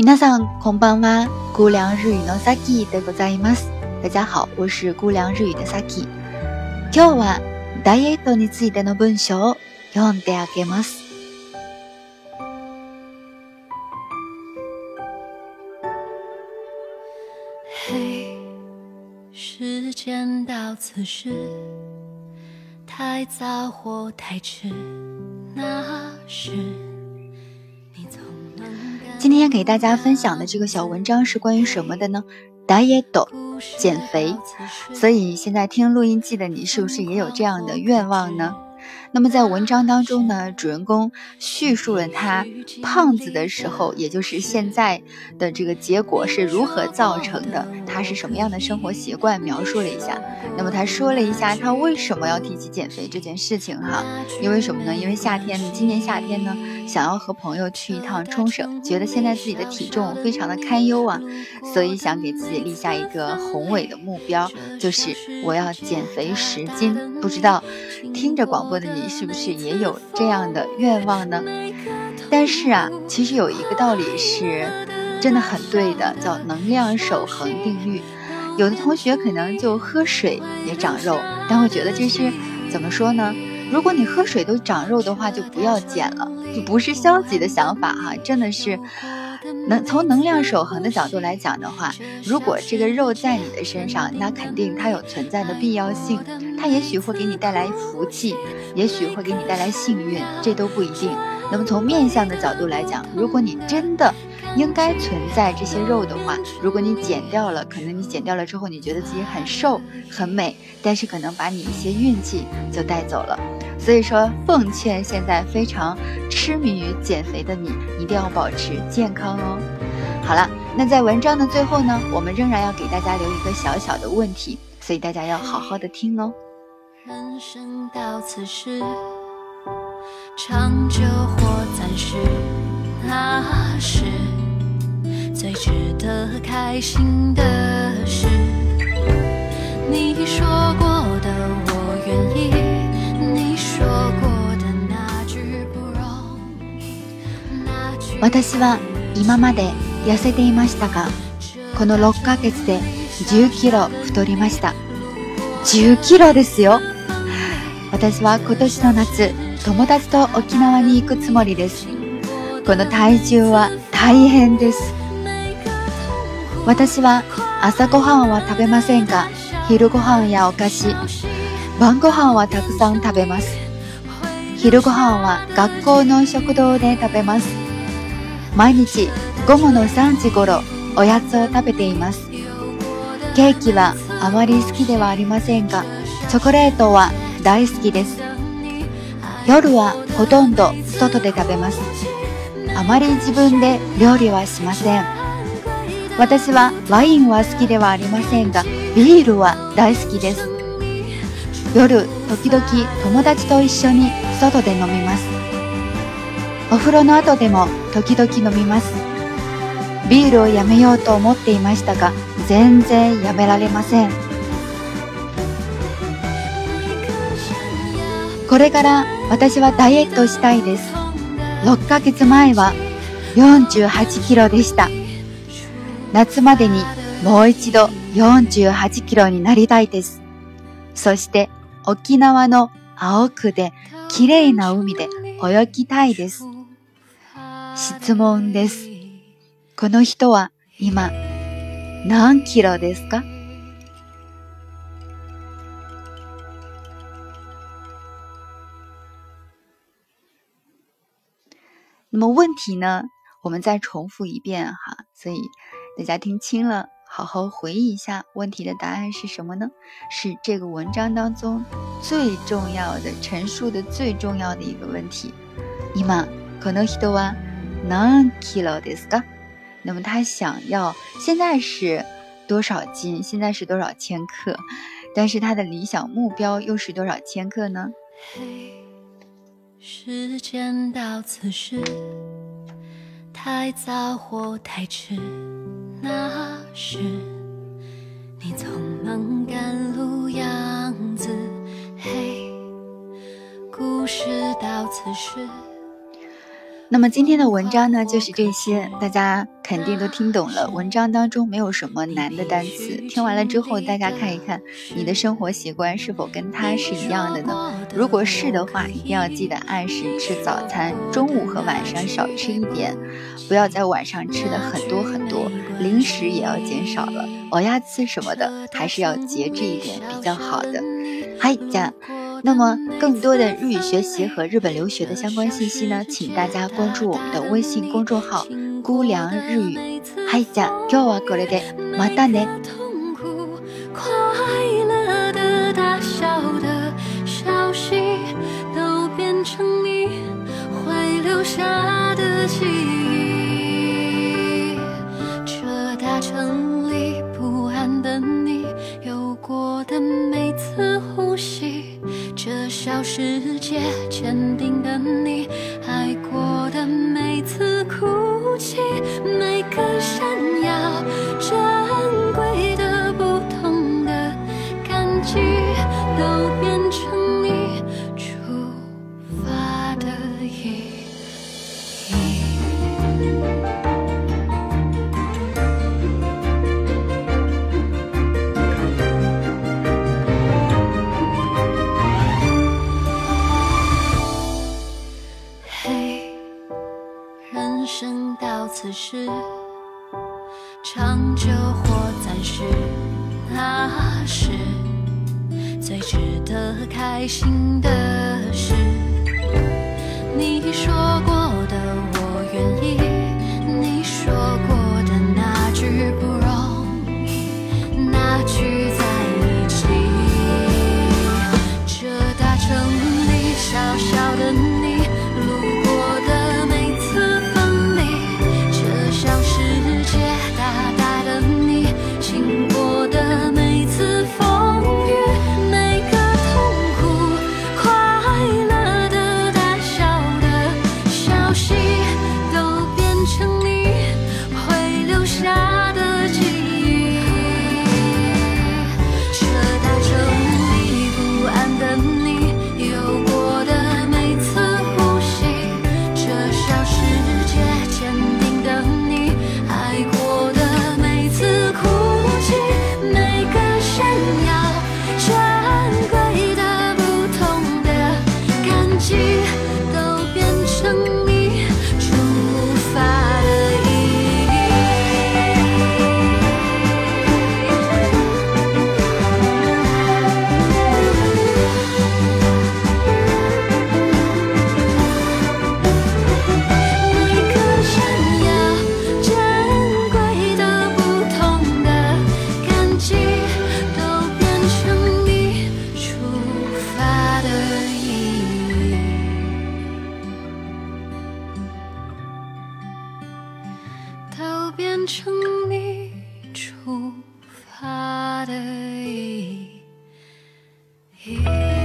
皆さんこんばんは。孤凉日语のサキでございます。大家好，我是姑娘日语的サキ。今日はダイエットについての文章を読んであげます。嘿，时间到此时，太早或太迟，那是。今天给大家分享的这个小文章是关于什么的呢？打野狗减肥，所以现在听录音机的你，是不是也有这样的愿望呢？那么在文章当中呢，主人公叙述了他胖子的时候，也就是现在的这个结果是如何造成的，他是什么样的生活习惯，描述了一下。那么他说了一下他为什么要提起减肥这件事情哈，因为什么呢？因为夏天，今年夏天呢，想要和朋友去一趟冲绳，觉得现在自己的体重非常的堪忧啊，所以想给自己立下一个宏伟的目标，就是我要减肥十斤。不知道听着广播的你。你是不是也有这样的愿望呢？但是啊，其实有一个道理是真的很对的，叫能量守恒定律。有的同学可能就喝水也长肉，但会觉得这是怎么说呢？如果你喝水都长肉的话，就不要减了，不是消极的想法哈，真的是。能从能量守恒的角度来讲的话，如果这个肉在你的身上，那肯定它有存在的必要性，它也许会给你带来福气，也许会给你带来幸运，这都不一定。那么从面相的角度来讲，如果你真的。应该存在这些肉的话，如果你减掉了，可能你减掉了之后，你觉得自己很瘦很美，但是可能把你一些运气就带走了。所以说，奉劝现在非常痴迷于减肥的你，一定要保持健康哦。好了，那在文章的最后呢，我们仍然要给大家留一个小小的问题，所以大家要好好的听哦。人生到此时，长久或暂时。那是最值得开心的事。你说过的我愿意，你说过的那句不容私は今まで痩せていましたが、この6ヶ月で10キロ太りました。10キロですよ私は今年の夏、友達と沖縄に行くつもりです。この体重は大変です。私は朝ごはんは食べませんが、昼ごはんやお菓子、晩ごはんはたくさん食べます。昼ごはんは学校の食堂で食べます。毎日午後の3時頃、おやつを食べています。ケーキはあまり好きではありませんが、チョコレートは大好きです。夜はほとんど外で食べます。あまり自分で料理はしません私はワインは好きではありませんがビールは大好きです夜時々友達と一緒に外で飲みますお風呂の後でも時々飲みますビールをやめようと思っていましたが全然やめられませんこれから私はダイエットしたいです6ヶ月前は48キロでした。夏までにもう一度48キロになりたいです。そして沖縄の青くで綺麗な海で泳ぎたいです。質問です。この人は今何キロですか那么问题呢？我们再重复一遍哈，所以大家听清了，好好回忆一下问题的答案是什么呢？是这个文章当中最重要的陈述的最重要的一个问题。那么可能希望，哪几楼的？那么他想要现在是多少斤？现在是多少千克？但是他的理想目标又是多少千克呢？时间到此时，太早或太迟。那时你匆忙赶路样子，嘿，故事到此时。那么今天的文章呢，就是这些，大家肯定都听懂了。文章当中没有什么难的单词。听完了之后，大家看一看，你的生活习惯是否跟他是一样的呢？如果是的话，一定要记得按时吃早餐，中午和晚上少吃一点，不要在晚上吃的很多很多。零食也要减少了，咬牙吃什么的还是要节制一点比较好的。嗨，家。那么，更多的日语学习和日本留学的相关信息呢？请大家关注我们的微信公众号“姑凉日语”。再见，今日はこれでまたね。世界坚定的你，爱过的每次哭泣，每个闪耀，珍贵的、不同的感激，都变成你出发的意义。长久或暂时，那是最值得开心的事。你说过的我愿意，你说过的那句不容易，那句在一起。这大城里，小小的。你出发的意义。